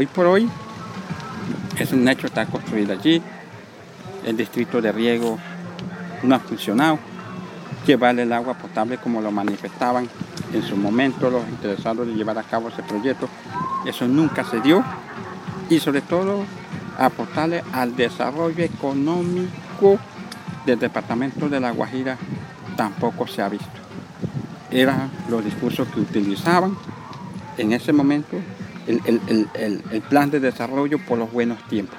Hoy por hoy es un hecho estar construido allí. El distrito de riego no ha funcionado. Llevar el agua potable como lo manifestaban en su momento los interesados de llevar a cabo ese proyecto. Eso nunca se dio. Y sobre todo aportarle al desarrollo económico del departamento de La Guajira tampoco se ha visto. Eran los discursos que utilizaban en ese momento el, el plan de desarrollo por los buenos tiempos.